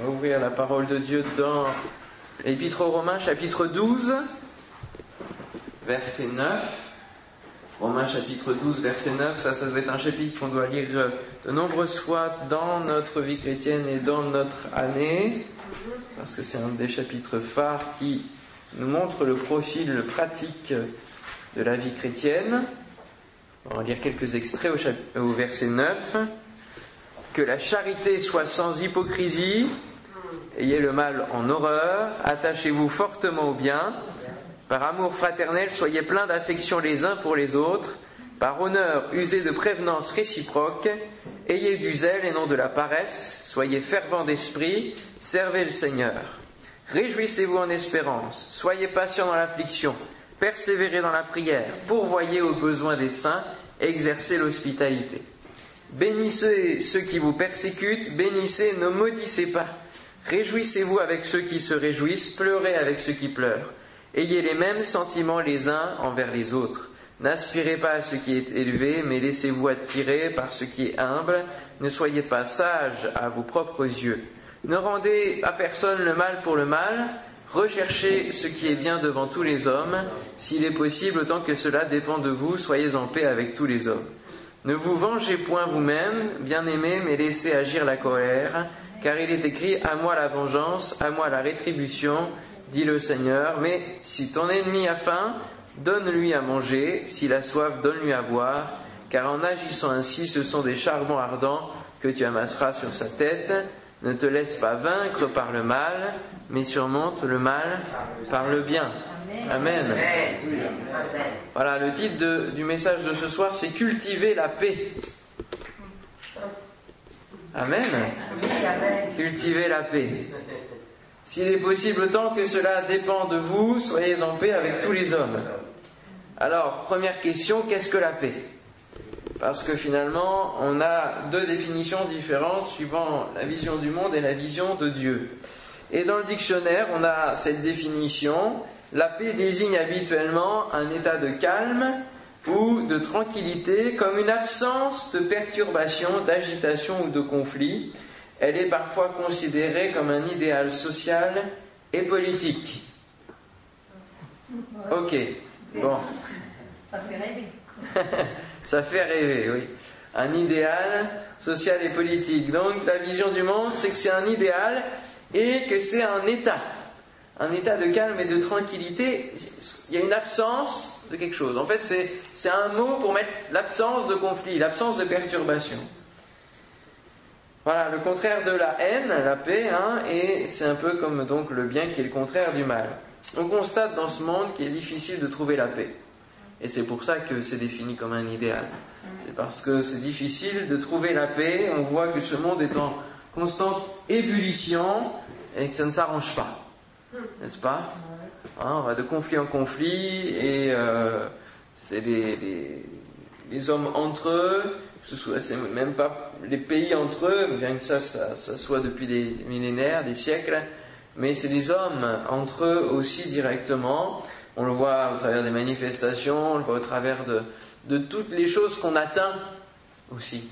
On va ouvrir la parole de Dieu dans l'Épître aux Romains, chapitre 12, verset 9. Romains chapitre 12, verset 9, ça, ça doit être un chapitre qu'on doit lire de nombreuses fois dans notre vie chrétienne et dans notre année, parce que c'est un des chapitres phares qui nous montre le profil pratique de la vie chrétienne. On va lire quelques extraits au verset 9. Que la charité soit sans hypocrisie, ayez le mal en horreur, attachez-vous fortement au bien, par amour fraternel, soyez pleins d'affection les uns pour les autres, par honneur, usez de prévenance réciproque, ayez du zèle et non de la paresse, soyez fervents d'esprit, servez le Seigneur. Réjouissez-vous en espérance, soyez patients dans l'affliction, persévérez dans la prière, pourvoyez aux besoins des saints, exercez l'hospitalité. Bénissez ceux qui vous persécutent, bénissez, ne maudissez pas. Réjouissez-vous avec ceux qui se réjouissent, pleurez avec ceux qui pleurent. Ayez les mêmes sentiments les uns envers les autres. N'aspirez pas à ce qui est élevé, mais laissez-vous attirer par ce qui est humble. Ne soyez pas sages à vos propres yeux. Ne rendez à personne le mal pour le mal. Recherchez ce qui est bien devant tous les hommes. S'il est possible, autant que cela dépend de vous, soyez en paix avec tous les hommes. Ne vous vengez point vous-même, bien-aimés, mais laissez agir la colère, car il est écrit À moi la vengeance, à moi la rétribution, dit le Seigneur. Mais si ton ennemi a faim, donne-lui à manger, s'il a soif, donne-lui à boire, car en agissant ainsi, ce sont des charbons ardents que tu amasseras sur sa tête. Ne te laisse pas vaincre par le mal, mais surmonte le mal par le bien. Amen. Voilà, le titre du message de ce soir, c'est Cultiver la paix. Amen. Cultiver la paix. S'il est possible, tant que cela dépend de vous, soyez en paix avec tous les hommes. Alors, première question, qu'est-ce que la paix? Parce que finalement, on a deux définitions différentes suivant la vision du monde et la vision de Dieu. Et dans le dictionnaire, on a cette définition. La paix désigne habituellement un état de calme ou de tranquillité comme une absence de perturbation, d'agitation ou de conflit. Elle est parfois considérée comme un idéal social et politique. Ok, bon. Ça fait rêver. Ça fait rêver, oui. Un idéal social et politique. Donc la vision du monde, c'est que c'est un idéal et que c'est un état. Un état de calme et de tranquillité. Il y a une absence quelque chose. En fait, c'est un mot pour mettre l'absence de conflit, l'absence de perturbation. Voilà, le contraire de la haine, la paix, hein, et c'est un peu comme donc le bien qui est le contraire du mal. On constate dans ce monde qu'il est difficile de trouver la paix. Et c'est pour ça que c'est défini comme un idéal. C'est parce que c'est difficile de trouver la paix. On voit que ce monde est en constante ébullition et que ça ne s'arrange pas. N'est-ce pas? Hein, On va de conflit en conflit et euh, c'est les, les, hommes entre eux, ce soit, même pas les pays entre eux, bien que ça, ça, ça soit depuis des millénaires, des siècles, mais c'est les hommes entre eux aussi directement. On le voit au travers des manifestations, on le voit au travers de, de toutes les choses qu'on atteint aussi.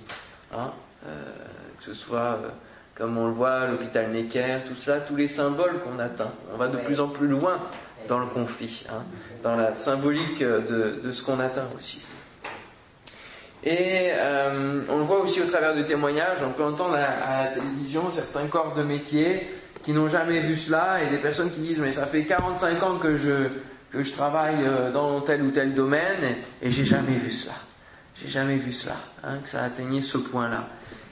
Hein euh, que ce soit, euh, comme on le voit, l'hôpital Necker, tout cela, tous les symboles qu'on atteint. On va de plus en plus loin dans le conflit, hein, dans la symbolique de, de ce qu'on atteint aussi. Et euh, on le voit aussi au travers de témoignages, on peut entendre à, à la télévision certains corps de métier qui n'ont jamais vu cela et des personnes qui disent mais ça fait 45 ans que je, que je travaille euh, dans tel ou tel domaine et j'ai jamais vu cela. J'ai jamais vu cela, hein, que ça atteignait ce point-là.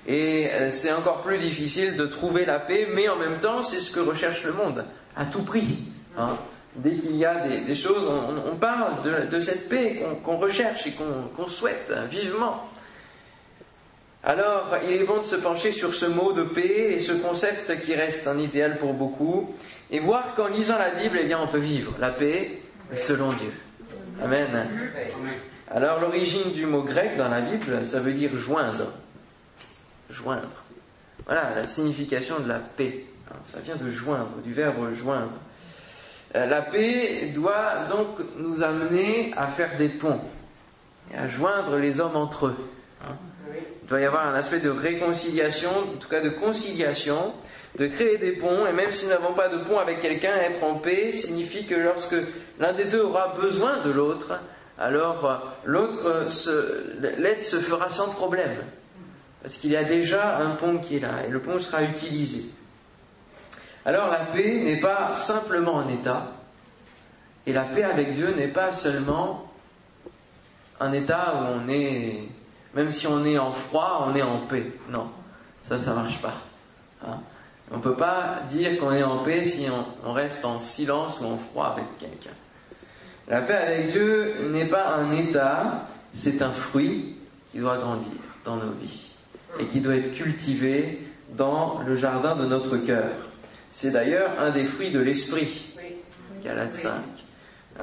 Et euh, c'est encore plus difficile de trouver la paix, mais en même temps, c'est ce que recherche le monde, à tout prix. Hein. Dès qu'il y a des, des choses, on, on, parle de, de cette paix qu'on recherche et qu'on souhaite vivement. Alors, il est bon de se pencher sur ce mot de paix et ce concept qui reste un idéal pour beaucoup, et voir qu'en lisant la Bible, eh bien, on peut vivre la paix selon Dieu. Amen. Alors l'origine du mot grec dans la Bible, ça veut dire joindre. Joindre. Voilà la signification de la paix. Ça vient de joindre, du verbe joindre. Euh, la paix doit donc nous amener à faire des ponts et à joindre les hommes entre eux. Il doit y avoir un aspect de réconciliation, en tout cas de conciliation, de créer des ponts, et même si nous n'avons pas de pont avec quelqu'un, être en paix signifie que lorsque l'un des deux aura besoin de l'autre, alors euh, l'autre, l'aide se fera sans problème. Parce qu'il y a déjà un pont qui est là, et le pont sera utilisé. Alors la paix n'est pas simplement un état, et la paix avec Dieu n'est pas seulement un état où on est, même si on est en froid, on est en paix. Non, ça, ça marche pas. Hein. on ne peut pas dire qu'on est en paix si on, reste en silence ou en froid avec quelqu'un. La paix avec Dieu n'est pas un état, c'est un fruit qui doit grandir dans nos vies et qui doit être cultivé dans le jardin de notre cœur. C'est d'ailleurs un des fruits de l'esprit. Galate 5.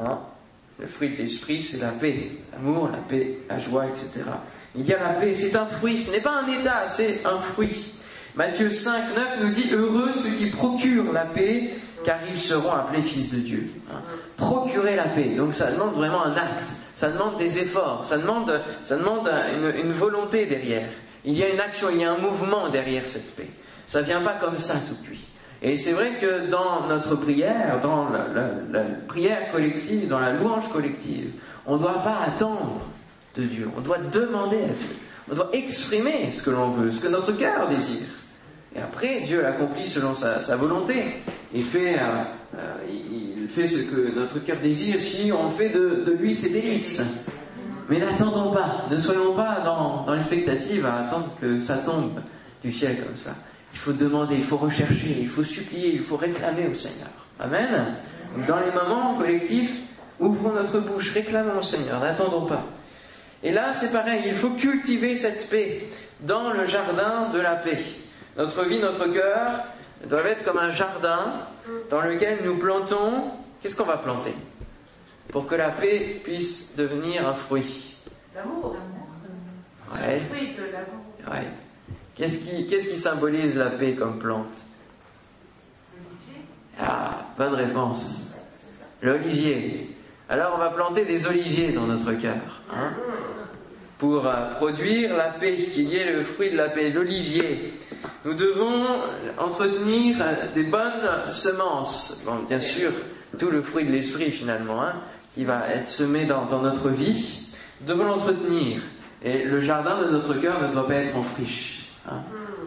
Hein? Le fruit de l'esprit, c'est la paix, l'amour, la paix, la joie, etc. Il y a la paix, c'est un fruit, ce n'est pas un état, c'est un fruit. Matthieu 5, 9 nous dit Heureux ceux qui procurent la paix, car ils seront appelés fils de Dieu. Hein. Procurer la paix, donc ça demande vraiment un acte, ça demande des efforts, ça demande, ça demande une, une volonté derrière. Il y a une action, il y a un mouvement derrière cette paix. Ça ne vient pas comme ça tout cuit. Et c'est vrai que dans notre prière, dans la, prière collective, dans la louange collective, on ne doit pas attendre de Dieu, on doit demander à Dieu, on doit exprimer ce que l'on veut, ce que notre cœur désire. Et après, Dieu l'accomplit selon sa, volonté. Il fait, euh, euh, il fait ce que notre cœur désire si on fait de, lui ses délices. Mais n'attendons pas, ne soyons pas dans, l'expectative à attendre que ça tombe du ciel comme ça. Il faut demander, il faut rechercher, il faut supplier, il faut réclamer au Seigneur. Amen. Dans les moments collectifs, ouvrons notre bouche, réclamons au Seigneur, n'attendons pas. Et là, c'est pareil, il faut cultiver cette paix dans le jardin de la paix. Notre vie, notre cœur doivent être comme un jardin dans lequel nous plantons. Qu'est-ce qu'on va planter? Pour que la paix puisse devenir un fruit. L'amour. Ouais. Ouais. Qu'est-ce qui, symbolise la paix comme plante? Ah, bonne réponse. L'olivier. Alors on va planter des oliviers dans notre cœur. Hein, pour euh, produire la paix, qui est le fruit de la paix, l'olivier. Nous devons entretenir des bonnes semences. Bon, bien sûr, tout le fruit de l'esprit finalement, hein, qui va être semé dans, dans notre vie. Devons l'entretenir. Et le jardin de notre cœur ne doit pas être en friche. Hein.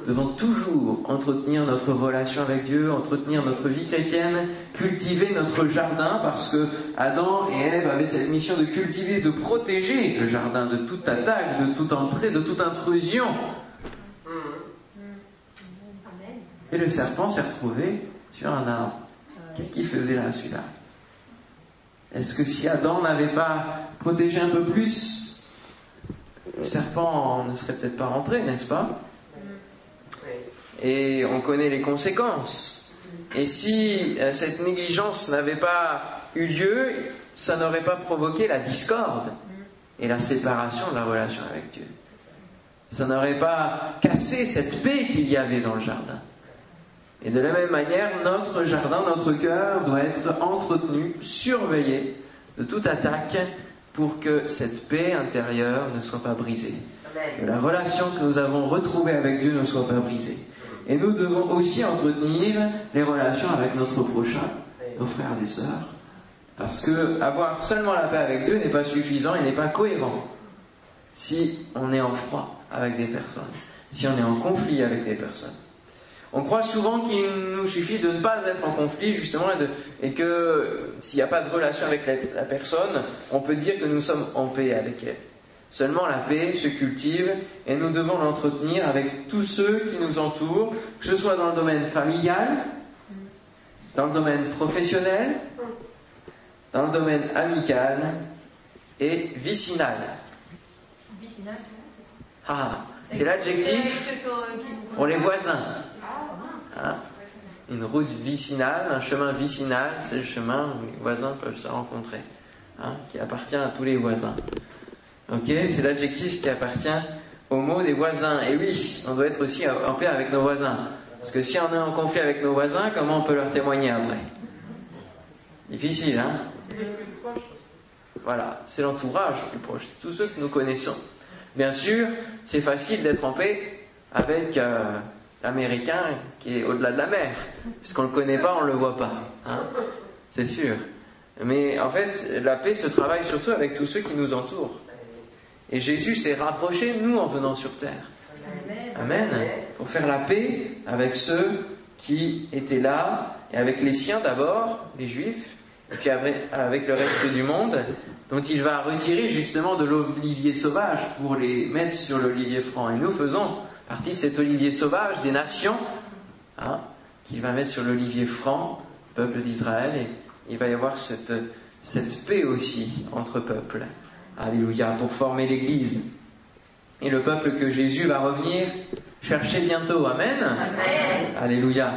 Nous devons toujours entretenir notre relation avec Dieu, entretenir notre vie chrétienne, cultiver notre jardin, parce que Adam et Ève avaient cette mission de cultiver, de protéger le jardin de toute attaque, de toute entrée, de toute intrusion. Et le serpent s'est retrouvé sur un arbre. Qu'est-ce qu'il faisait là, celui-là? Est-ce que si Adam n'avait pas protégé un peu plus, le serpent ne serait peut-être pas rentré, n'est-ce pas? Et on connaît les conséquences. Et si euh, cette négligence n'avait pas eu lieu, ça n'aurait pas provoqué la discorde et la séparation de la relation avec Dieu. Ça n'aurait pas cassé cette paix qu'il y avait dans le jardin. Et de la même manière, notre jardin, notre cœur doit être entretenu, surveillé de toute attaque pour que cette paix intérieure ne soit pas brisée. Que la relation que nous avons retrouvée avec Dieu ne soit pas brisée. Et nous devons aussi entretenir les relations avec notre prochain, nos frères et sœurs. Parce que avoir seulement la paix avec Dieu n'est pas suffisant et n'est pas cohérent si on est en froid avec des personnes, si on est en conflit avec des personnes. On croit souvent qu'il nous suffit de ne pas être en conflit, justement, et, que s'il n'y a pas de relation avec la personne, on peut dire que nous sommes en paix avec elle. Seulement la paix se cultive et nous devons l'entretenir avec tous ceux qui nous entourent, que ce soit dans le domaine familial, dans le domaine professionnel, dans le domaine amical et vicinal. Ah, c'est l'adjectif pour les voisins. Hein? Une route vicinale, un chemin vicinal, c'est le chemin où les voisins peuvent se rencontrer, hein, qui appartient à tous les voisins. Ok, c'est l'adjectif qui appartient au mot des voisins. Et oui, on doit être aussi en paix avec nos voisins. Parce que si on est en conflit avec nos voisins, comment on peut leur témoigner après? Difficile, hein? Voilà, c'est l'entourage le plus proche, tous ceux que nous connaissons. Bien sûr, c'est facile d'être en paix avec euh, l'Américain qui est au-delà de la mer. Puisqu'on ne le connaît pas, on ne le voit pas. Hein. C'est sûr. Mais en fait, la paix se travaille surtout avec tous ceux qui nous entourent. Et Jésus s'est rapproché de nous en venant sur terre. Amen. Pour faire la paix avec ceux qui étaient là, et avec les siens d'abord, les juifs, et puis avec le reste du monde, dont il va retirer justement de l'olivier sauvage pour les mettre sur l'olivier franc. Et nous faisons partie de cet olivier sauvage des nations, hein, qu'il va mettre sur l'olivier franc, peuple d'Israël, et il va y avoir cette, cette paix aussi entre peuples. Alléluia, pour former l'Église. Et le peuple que Jésus va revenir chercher bientôt. Amen. Amen. Alléluia.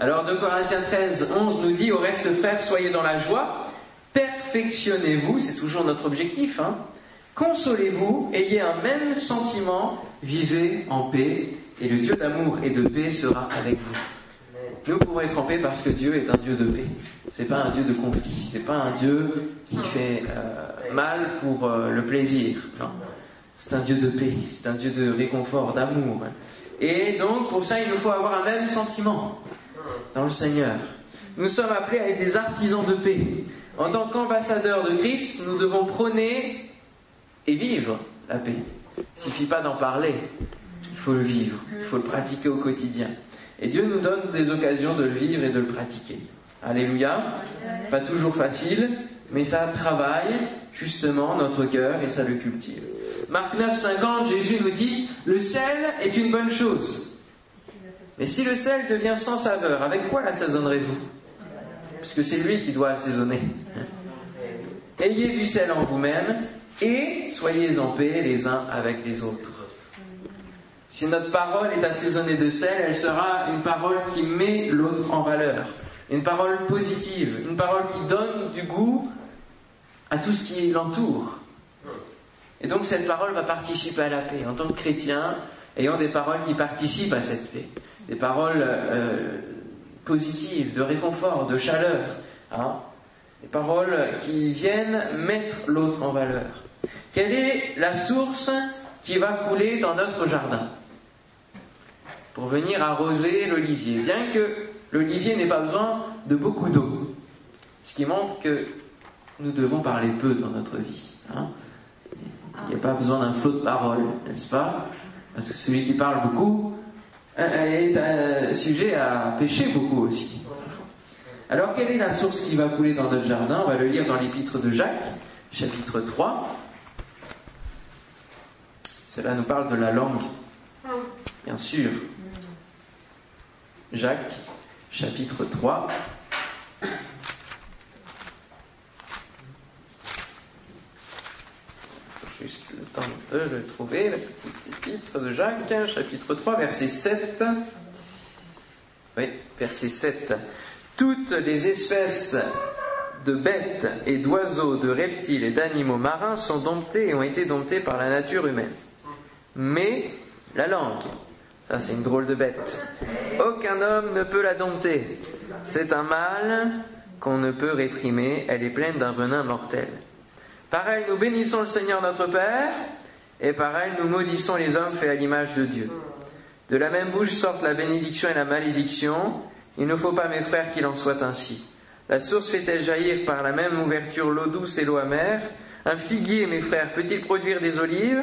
Alors 2 Corinthiens 13, 11 nous dit, au reste frères, soyez dans la joie, perfectionnez-vous, c'est toujours notre objectif, hein. consolez-vous, ayez un même sentiment, vivez en paix, et le Dieu d'amour et de paix sera avec vous. Nous pouvons être en paix parce que Dieu est un Dieu de paix. C'est pas un Dieu de conflit. C'est pas un Dieu qui fait euh, mal pour euh, le plaisir. Non. C'est un Dieu de paix. C'est un Dieu de réconfort, d'amour. Et donc, pour ça, il nous faut avoir un même sentiment dans le Seigneur. Nous sommes appelés à être des artisans de paix. En tant qu'ambassadeurs de Christ, nous devons prôner et vivre la paix. Il suffit pas d'en parler, il faut le vivre, il faut le pratiquer au quotidien. Et Dieu nous donne des occasions de le vivre et de le pratiquer. Alléluia. Pas toujours facile, mais ça travaille justement notre cœur et ça le cultive. Marc 9, 50, Jésus nous dit, le sel est une bonne chose. Mais si le sel devient sans saveur, avec quoi l'assaisonnerez-vous? Puisque c'est lui qui doit assaisonner. Ayez du sel en vous-même et soyez en paix les uns avec les autres. Si notre parole est assaisonnée de sel, elle sera une parole qui met l'autre en valeur, une parole positive, une parole qui donne du goût à tout ce qui l'entoure. Et donc cette parole va participer à la paix. En tant que chrétien, ayant des paroles qui participent à cette paix des paroles euh, positives, de réconfort, de chaleur, hein, des paroles qui viennent mettre l'autre en valeur. Quelle est la source qui va couler dans notre jardin pour venir arroser l'olivier Bien que l'olivier n'ait pas besoin de beaucoup d'eau, ce qui montre que nous devons parler peu dans notre vie. Hein. Il n'y a pas besoin d'un flot de paroles, n'est-ce pas? Parce que celui qui parle beaucoup, est un sujet à pêcher beaucoup aussi. Alors quelle est la source qui va couler dans notre jardin? On va le lire dans l'épître de Jacques, chapitre 3. Cela nous parle de la langue, bien sûr. Jacques, chapitre 3. juste le temps de le trouver, la petite épître de Jacques, chapitre 3, verset 7. Oui, verset 7. Toutes les espèces de bêtes et d'oiseaux, de reptiles et d'animaux marins sont domptées et ont été domptées par la nature humaine. Mais la langue, ça c'est une drôle de bête, aucun homme ne peut la dompter. C'est un mal qu'on ne peut réprimer, elle est pleine d'un venin mortel. Pareil, nous bénissons le Seigneur notre Père, et pareil, nous maudissons les hommes faits à l'image de Dieu. De la même bouche sortent la bénédiction et la malédiction. Il ne faut pas, mes frères, qu'il en soit ainsi. La source fait-elle jaillir par la même ouverture l'eau douce et l'eau amère? Un figuier, mes frères, peut-il produire des olives?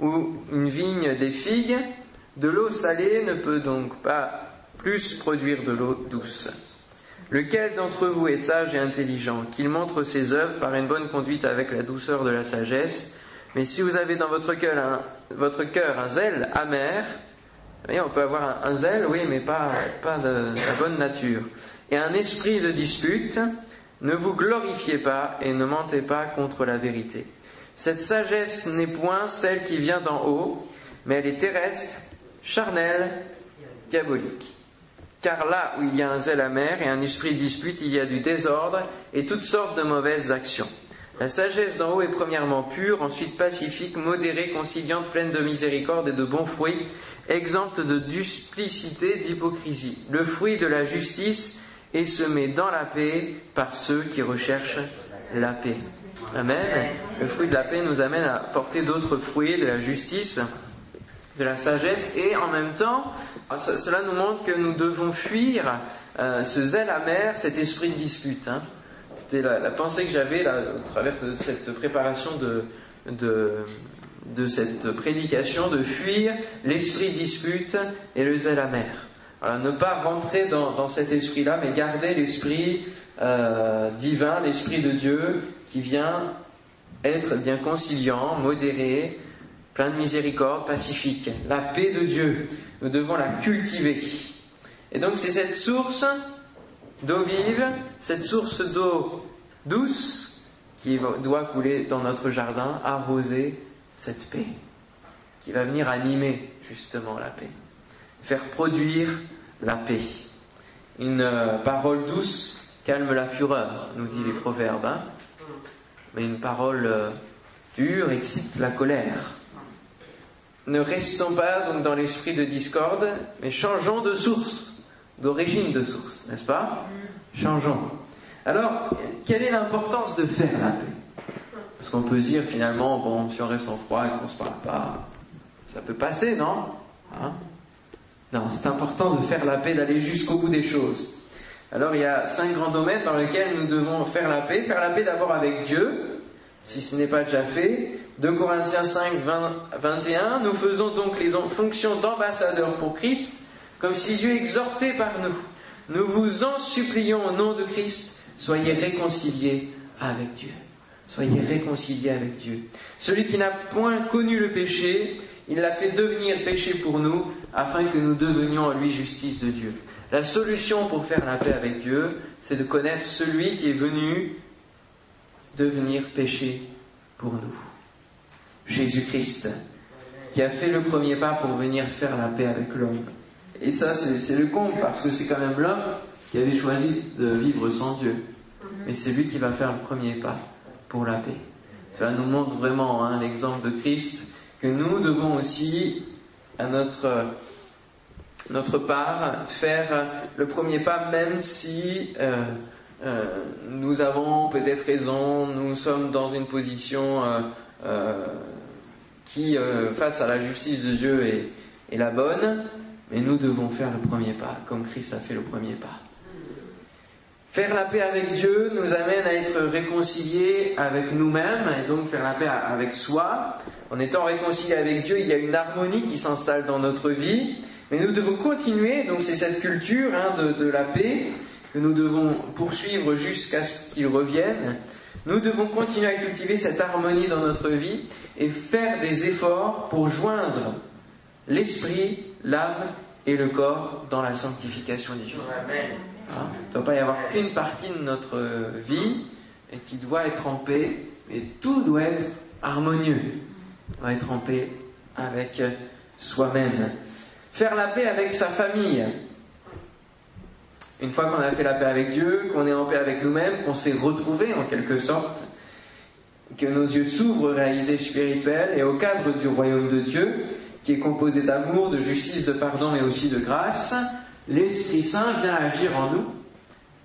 Ou une vigne des figues De l'eau salée ne peut donc pas plus produire de l'eau douce. Lequel d'entre vous est sage et intelligent, qu'il montre ses œuvres par une bonne conduite avec la douceur de la sagesse Mais si vous avez dans votre cœur un, zèle amer, voyez, on peut avoir un, zèle, oui, mais pas, pas de, la bonne nature, et un esprit de dispute, ne vous glorifiez pas et ne mentez pas contre la vérité. Cette sagesse n'est point celle qui vient d'en haut, mais elle est terrestre, charnelle, diabolique. Car là où il y a un zèle amer et un esprit de dispute, il y a du désordre et toutes sortes de mauvaises actions. La sagesse d'en haut est premièrement pure, ensuite pacifique, modérée, conciliante, pleine de miséricorde et de bons fruits, exempte de duplicité, d'hypocrisie. Le fruit de la justice est semé dans la paix par ceux qui recherchent la paix. Amen. Le fruit de la paix nous amène à porter d'autres fruits de la justice de la sagesse et en même temps, cela nous montre que nous devons fuir euh, ce zèle amer, cet esprit de dispute. Hein. C'était la, pensée que j'avais au travers de cette préparation de, de, de cette prédication, de fuir l'esprit de dispute et le zèle amer. Ne pas rentrer dans, dans cet esprit-là, mais garder l'esprit euh, divin, l'esprit de Dieu qui vient être bien conciliant, modéré, plein de miséricorde, pacifique. La paix de Dieu, nous devons la cultiver. Et donc c'est cette source d'eau vive, cette source d'eau douce qui doit couler dans notre jardin, arroser cette paix, qui va venir animer justement la paix, faire produire la paix. Une euh, parole douce calme la fureur, nous dit les proverbes, hein. mais une parole euh, dure excite la colère. Ne restons pas donc dans l'esprit de discorde, mais changeons de source, d'origine de source, n'est-ce pas? Changeons. Alors, quelle est l'importance de faire la paix? Parce qu'on peut dire finalement, bon, si on reste en froid et qu'on ne se parle pas, ça peut passer, non? Hein? C'est important de faire la paix, d'aller jusqu'au bout des choses. Alors il y a cinq grands domaines dans lesquels nous devons faire la paix. Faire la paix d'abord avec Dieu, si ce n'est pas déjà fait. 2 Corinthiens 5, 21, nous faisons donc les fonctions d'ambassadeurs pour Christ, comme si Dieu exhortait par nous. Nous vous en supplions au nom de Christ, soyez réconciliés avec Dieu. Soyez réconciliés avec Dieu. Celui qui n'a point connu le péché, il l'a fait devenir péché pour nous, afin que nous devenions en lui justice de Dieu. La solution pour faire la paix avec Dieu, c'est de connaître celui qui est venu devenir péché pour nous. Jésus-Christ, qui a fait le premier pas pour venir faire la paix avec l'homme. Et ça, c'est le comble, parce que c'est quand même l'homme qui avait choisi de vivre sans Dieu. Mais c'est lui qui va faire le premier pas pour la paix. Cela nous montre vraiment hein, l'exemple de Christ, que nous devons aussi, à notre, notre part, faire le premier pas, même si euh, euh, nous avons peut-être raison, nous sommes dans une position euh, qui, euh, face à la justice de Dieu, est, la bonne, mais nous devons faire le premier pas, comme Christ a fait le premier pas. Faire la paix avec Dieu nous amène à être réconciliés avec nous-mêmes et donc faire la paix avec soi. En étant réconciliés avec Dieu, il y a une harmonie qui s'installe dans notre vie, mais nous devons continuer, donc c'est cette culture hein, de, de, la paix que nous devons poursuivre jusqu'à ce qu'il revienne. Nous devons continuer à cultiver cette harmonie dans notre vie et faire des efforts pour joindre l'esprit, l'âme et le corps dans la sanctification divine. Hein? Il ne doit pas y avoir qu'une partie de notre vie et qui doit être en paix, mais tout doit être harmonieux, doit être en paix avec soi-même. Faire la paix avec sa famille. Une fois qu'on a fait la paix avec Dieu, qu'on est en paix avec nous-mêmes, qu'on s'est retrouvé en quelque sorte, que nos yeux s'ouvrent aux réalités spirituelles et au cadre du royaume de Dieu, qui est composé d'amour, de justice, de pardon, mais aussi de grâce, l'Esprit Saint vient agir en nous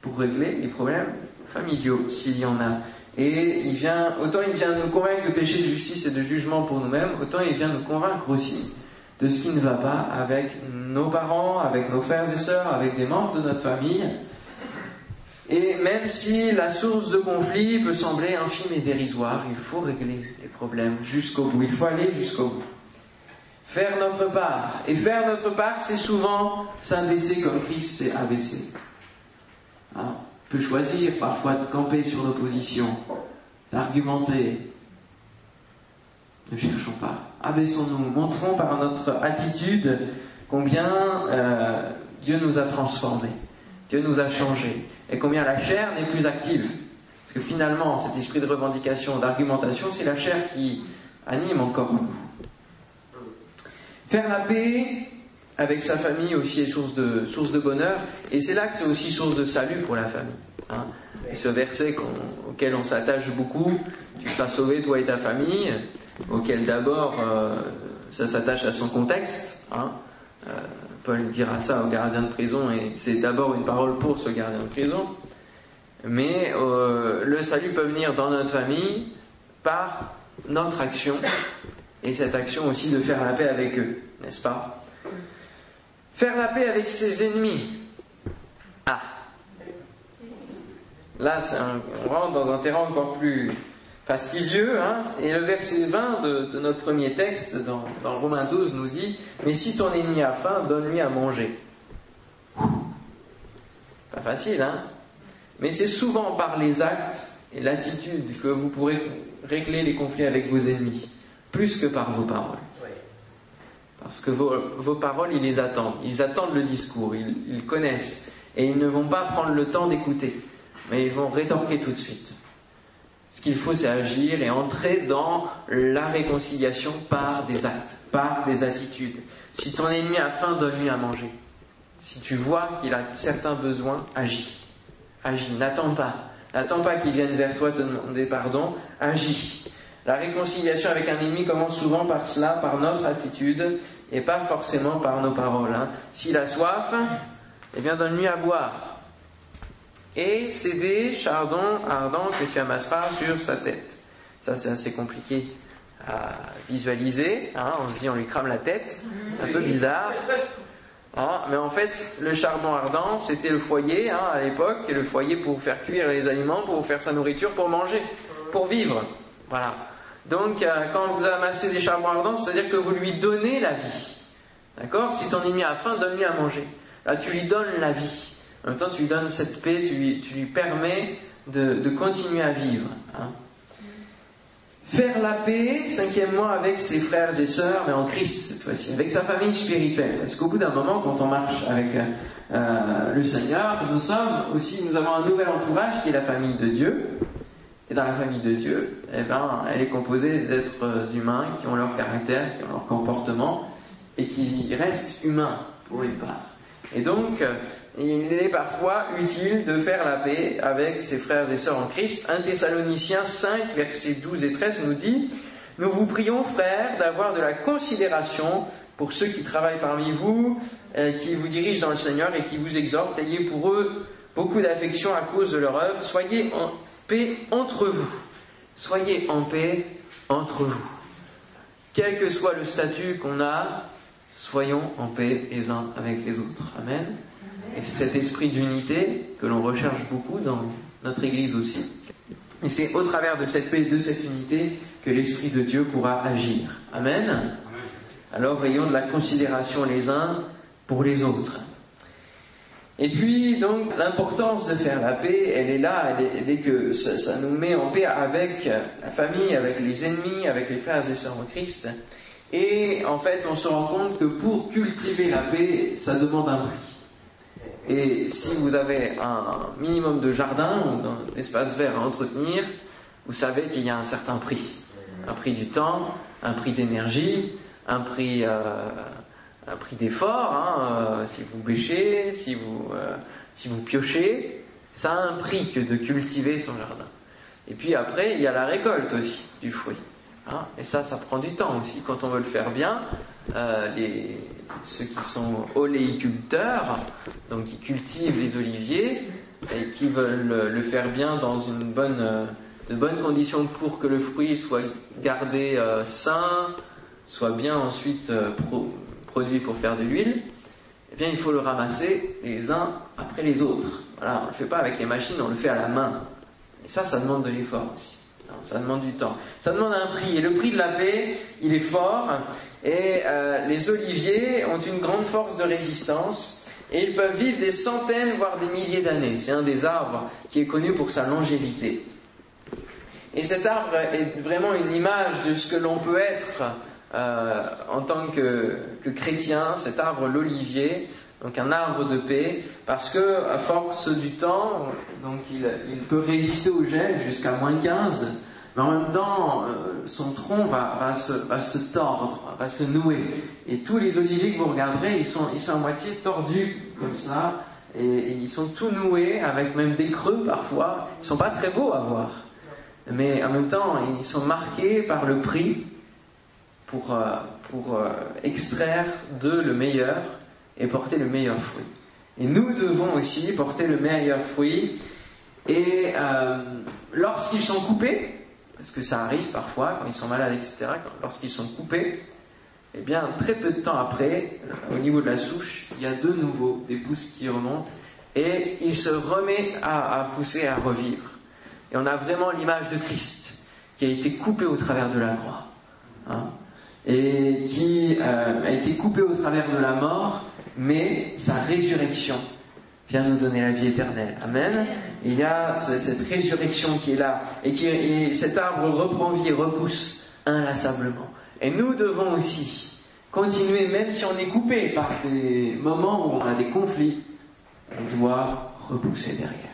pour régler les problèmes familiaux, s'il y en a. Et il vient, autant il vient nous convaincre de péché, de justice et de jugement pour nous-mêmes, autant il vient nous convaincre aussi de ce qui ne va pas avec nos parents, avec nos frères et sœurs, avec des membres de notre famille, et même si la source de conflit peut sembler infime et dérisoire, il faut régler les problèmes jusqu'au bout. Il faut aller jusqu'au bout. Faire notre part. Et faire notre part, c'est souvent s'abaisser comme Christ s'est abaissé. Hein? On peut choisir parfois de camper sur l'opposition, d'argumenter. Ne cherchons pas. Abaissons-nous. Montrons par notre attitude combien euh, Dieu nous a transformés. Dieu nous a changés et combien la chair n'est plus active. Parce que finalement, cet esprit de revendication, d'argumentation, c'est la chair qui anime encore nous. Faire la paix avec sa famille aussi est source de, source de bonheur, et c'est là que c'est aussi source de salut pour la famille. Hein. ce verset auquel on s'attache beaucoup, tu seras sauvé toi et ta famille, auquel d'abord euh, ça s'attache à son contexte. Hein. Euh, Paul dira ça au gardien de prison et c'est d'abord une parole pour ce gardien de prison. Mais euh, le salut peut venir dans notre famille par notre action et cette action aussi de faire la paix avec eux. n'est-ce pas Faire la paix avec ses ennemis. Ah Là, on rentre dans un terrain encore plus fastidieux. Hein et le verset 20 de, notre premier texte dans, dans Romains 12 nous dit Mais si ton ennemi a faim, donne-lui à manger. Pas facile, hein Mais c'est souvent par les actes et l'attitude que vous pourrez régler les conflits avec vos ennemis, plus que par vos paroles. Parce que vos, paroles, ils les attendent. Ils attendent le discours, ils, ils connaissent. Et ils ne vont pas prendre le temps d'écouter mais ils vont rétorquer tout de suite. Ce qu'il faut, c'est agir et entrer dans la réconciliation par des actes, par des attitudes. Si ton ennemi a faim, donne-lui à manger. Si tu vois qu'il a certains besoins, agis. Agis, n'attends pas. N'attends pas qu'il vienne vers toi te demander pardon, agis. La réconciliation avec un ennemi commence souvent par cela, par notre attitude, et pas forcément par nos paroles. Hein. S'il a soif, eh bien donne-lui à boire et c'est des chardons ardents que tu amasseras sur sa tête. Ça, c'est assez compliqué à visualiser. Hein. On se dit, on lui crame la tête. Un peu bizarre. Hein. Mais en fait, le charbon ardent, c'était le foyer à l'époque, le foyer pour faire cuire les aliments, pour faire sa nourriture, pour manger, pour vivre. Voilà. Donc, euh, quand vous amassez des charbons ardents, c'est-à-dire que vous lui donnez la vie. D'accord Si ton ennemi a faim, donne-lui à manger. Là, tu lui donnes la vie. En même temps, tu lui donnes cette paix, tu lui, permets de, continuer à vivre. Hein. Faire la paix, cinquièmement, avec ses frères et sœurs, mais en Christ cette fois-ci, avec sa famille spirituelle. Parce qu'au bout d'un moment, quand on marche avec euh, le Seigneur, nous sommes aussi, nous avons un nouvel entourage qui est la famille de Dieu. Et dans la famille de Dieu, eh ben, elle est composée d'êtres humains qui ont leur caractère, qui ont leur comportement, et qui restent humains pour une part. Et donc, il est parfois utile de faire la paix avec ses frères et sœurs en Christ. 1 Thessaloniciens 5, versets 12 et 13 nous dit Nous vous prions, frères, d'avoir de la considération pour ceux qui travaillent parmi vous, euh, qui vous dirigent dans le Seigneur et qui vous exhortent. Ayez pour eux beaucoup d'affection à cause de leur œuvre. Soyez en paix entre vous. Soyez en paix entre vous. Quel que soit le statut qu'on a, soyons en paix les uns avec les autres. Amen. Et c'est cet esprit d'unité que l'on recherche beaucoup dans notre Église aussi. Et c'est au travers de cette paix et de cette unité que l'Esprit de Dieu pourra agir. Amen. Alors ayons de la considération les uns pour les autres. Et puis, donc, l'importance de faire la paix, elle est là, elle est, que ça, nous met en paix avec la famille, avec les ennemis, avec les frères et sœurs en Christ. Et en fait, on se rend compte que pour cultiver la paix, ça demande un prix. Et si vous avez un minimum de jardin ou d'espace vert à entretenir, vous savez qu'il y a un certain prix. Un prix du temps, un prix d'énergie, un prix, euh, un prix d'effort. Hein, euh, si vous bêchez, si vous, euh, si vous piochez, ça a un prix que de cultiver son jardin. Et puis après, il y a la récolte aussi du fruit. Hein, et ça, ça prend du temps aussi. Quand on veut le faire bien, les, ceux qui sont oléiculteurs, donc qui cultivent les oliviers et qui veulent le faire bien dans une bonne, de bonnes conditions pour que le fruit soit gardé euh, sain, soit bien ensuite euh, produit pour faire de l'huile, eh bien il faut le ramasser les uns après les autres. Voilà, on ne le fait pas avec les machines, on le fait à la main. Et ça, ça demande de l'effort aussi. Ça demande du temps. Ça demande un prix. Et le prix de la paix, il est fort. Et euh, les oliviers ont une grande force de résistance et ils peuvent vivre des centaines, voire des milliers d'années. C'est un des arbres qui est connu pour sa longévité. Et cet arbre est vraiment une image de ce que l'on peut être euh, en tant que, chrétien, cet arbre l'olivier, donc un arbre de paix, parce que à force du temps, donc il, peut résister au gel jusqu'à moins 15, mais en même temps, euh, son tronc va, se, tordre, va se nouer. Et tous les oliviers que vous regarderez, ils sont, ils à moitié tordus comme ça, et, ils sont tout noués, avec même des creux parfois. Ils sont pas très beaux à voir. Mais en même temps, ils sont marqués par le prix pour, euh, euh, extraire de le meilleur et porter le meilleur fruit. Et nous devons aussi porter le meilleur fruit. Et lorsqu'ils sont coupés, parce que ça arrive parfois, quand ils sont malades, etc., lorsqu'ils sont coupés, Eh bien, très peu de temps après, au niveau de la souche, il y a de nouveau des pousses qui remontent et il se remet à, pousser, à revivre. Et on a vraiment l'image de Christ qui a été coupé au travers de la croix. Hein, et qui euh, a été coupé au travers de la mort, mais sa résurrection vient nous donner la vie éternelle. Amen. il y a cette résurrection qui est là, et, qui, et cet arbre reprend vie et repousse inlassablement. Et nous devons aussi continuer, même si on est coupé par des moments où on a des conflits, on doit repousser derrière.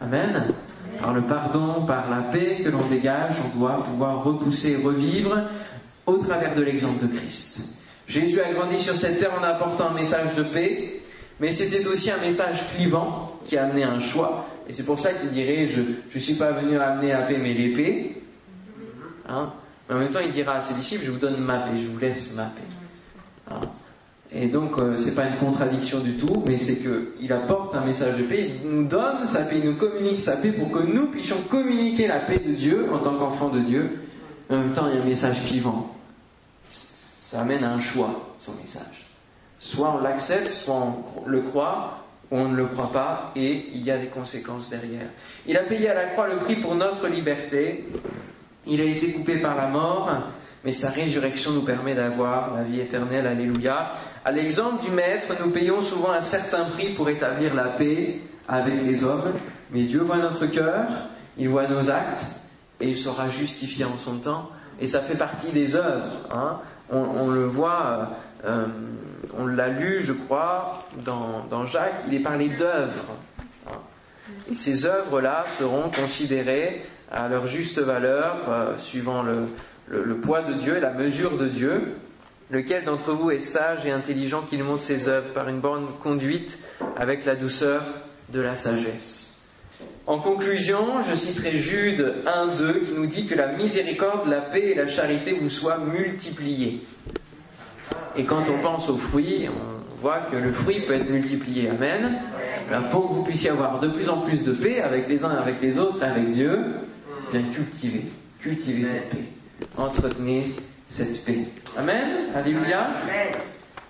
Amen. Par le pardon, par la paix que l'on dégage, on doit pouvoir repousser et revivre au travers de l'exemple de Christ. Jésus a grandi sur cette terre en apportant un message de paix, mais c'était aussi un message clivant qui a amené un choix. Et c'est pour ça qu'il dirait, je ne suis pas venu amener la paix mais l'épée. Hein mais en même temps, il dira à ses disciples, je vous donne ma paix, je vous laisse ma paix. Hein et donc, euh, c'est pas une contradiction du tout, mais c'est qu'il apporte un message de paix, il nous donne sa paix, il nous communique sa paix pour que nous puissions communiquer la paix de Dieu en tant qu'enfants de Dieu. En même temps, il y a un message clivant. Ça amène à un choix, son message. Soit on l'accepte, soit on le croit, ou on ne le croit pas, et il y a des conséquences derrière. Il a payé à la croix le prix pour notre liberté, il a été coupé par la mort, mais sa résurrection nous permet d'avoir la vie éternelle. Alléluia. À l'exemple du Maître, nous payons souvent un certain prix pour établir la paix avec les hommes, mais Dieu voit notre cœur, il voit nos actes, et il sera justifié en son temps. Et ça fait partie des œuvres. Hein. On, le voit, euh, on l'a lu, je crois, dans, Jacques, il est parlé d'œuvres. Hein. Et ces œuvres-là seront considérées à leur juste valeur, euh, suivant le, poids de Dieu et la mesure de Dieu. Lequel d'entre vous est sage et intelligent qu'il montre ses œuvres par une bonne conduite avec la douceur de la sagesse? En conclusion, je citerai Jude 1.2 qui nous dit que la miséricorde, la paix et la charité vous soient multipliées. Et quand on pense aux fruits, on voit que le fruit peut être multiplié. Amen. pour que vous puissiez avoir de plus en plus de paix avec les uns, avec les autres, avec Dieu, bien cultiver, cultiver cette paix. Entretenez cette paix. Amen. Alléluia.